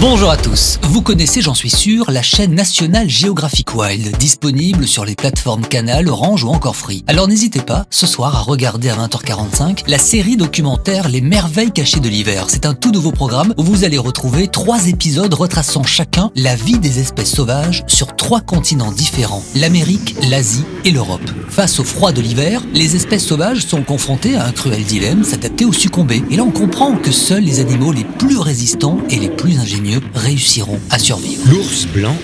Bonjour à tous. Vous connaissez, j'en suis sûr, la chaîne nationale Geographic Wild, disponible sur les plateformes Canal, Orange ou encore Free. Alors n'hésitez pas, ce soir, à regarder à 20h45 la série documentaire Les merveilles cachées de l'hiver. C'est un tout nouveau programme où vous allez retrouver trois épisodes retraçant chacun la vie des espèces sauvages sur trois continents différents, l'Amérique, l'Asie et l'Europe. Face au froid de l'hiver, les espèces sauvages sont confrontées à un cruel dilemme, s'adapter ou succomber. Et là, on comprend que seuls les animaux les plus résistants et les plus ingénieux réussiront à survivre. L'ours blanc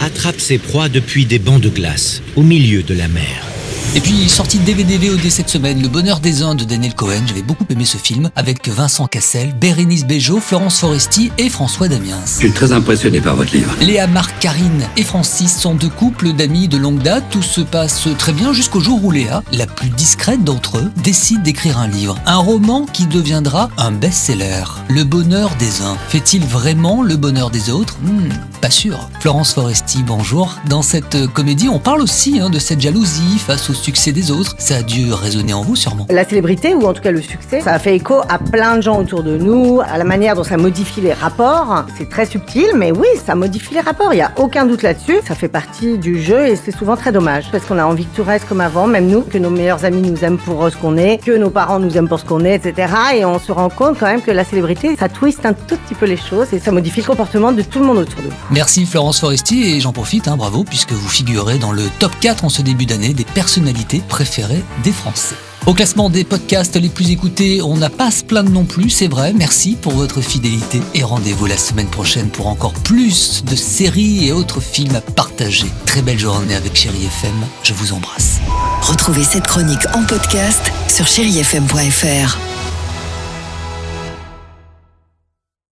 attrape ses proies depuis des bancs de glace, au milieu de la mer. Et puis, sortie DVD VOD cette semaine, Le Bonheur des Indes de Daniel Cohen. J'avais beaucoup aimé ce film avec Vincent Cassel, Bérénice Bejo, Florence Foresti et François Damiens. Je suis très impressionné par votre livre. Léa, Marc, Karine et Francis sont deux couples d'amis de longue date. Tout se passe très bien jusqu'au jour où Léa, la plus discrète d'entre eux, décide d'écrire un livre. Un roman qui deviendra un best-seller. Le bonheur des uns. Fait-il vraiment le bonheur des autres? Hmm, Pas sûr. Florence Foresti, bonjour. Dans cette comédie, on parle aussi hein, de cette jalousie face au succès des autres. Ça a dû résonner en vous sûrement. La célébrité, ou en tout cas le succès, ça a fait écho à plein de gens autour de nous, à la manière dont ça modifie les rapports. C'est très subtil, mais oui, ça modifie les rapports, il n'y a aucun doute là-dessus. Ça fait partie du jeu et c'est souvent très dommage, parce qu'on a envie que tout reste comme avant, même nous, que nos meilleurs amis nous aiment pour ce qu'on est, que nos parents nous aiment pour ce qu'on est, etc. Et on se rend compte quand même que la célébrité, ça twiste un tout petit peu les choses et ça modifie le comportement de tout le monde autour de nous. Merci Florence Foresti et j'en profite, hein, bravo, puisque vous figurez dans le top 4 en ce début d'année des personnalités préférées des Français. Au classement des podcasts les plus écoutés, on n'a pas à se plaindre non plus, c'est vrai. Merci pour votre fidélité et rendez-vous la semaine prochaine pour encore plus de séries et autres films à partager. Très belle journée avec Chérie FM, je vous embrasse. Retrouvez cette chronique en podcast sur chérifm.fr.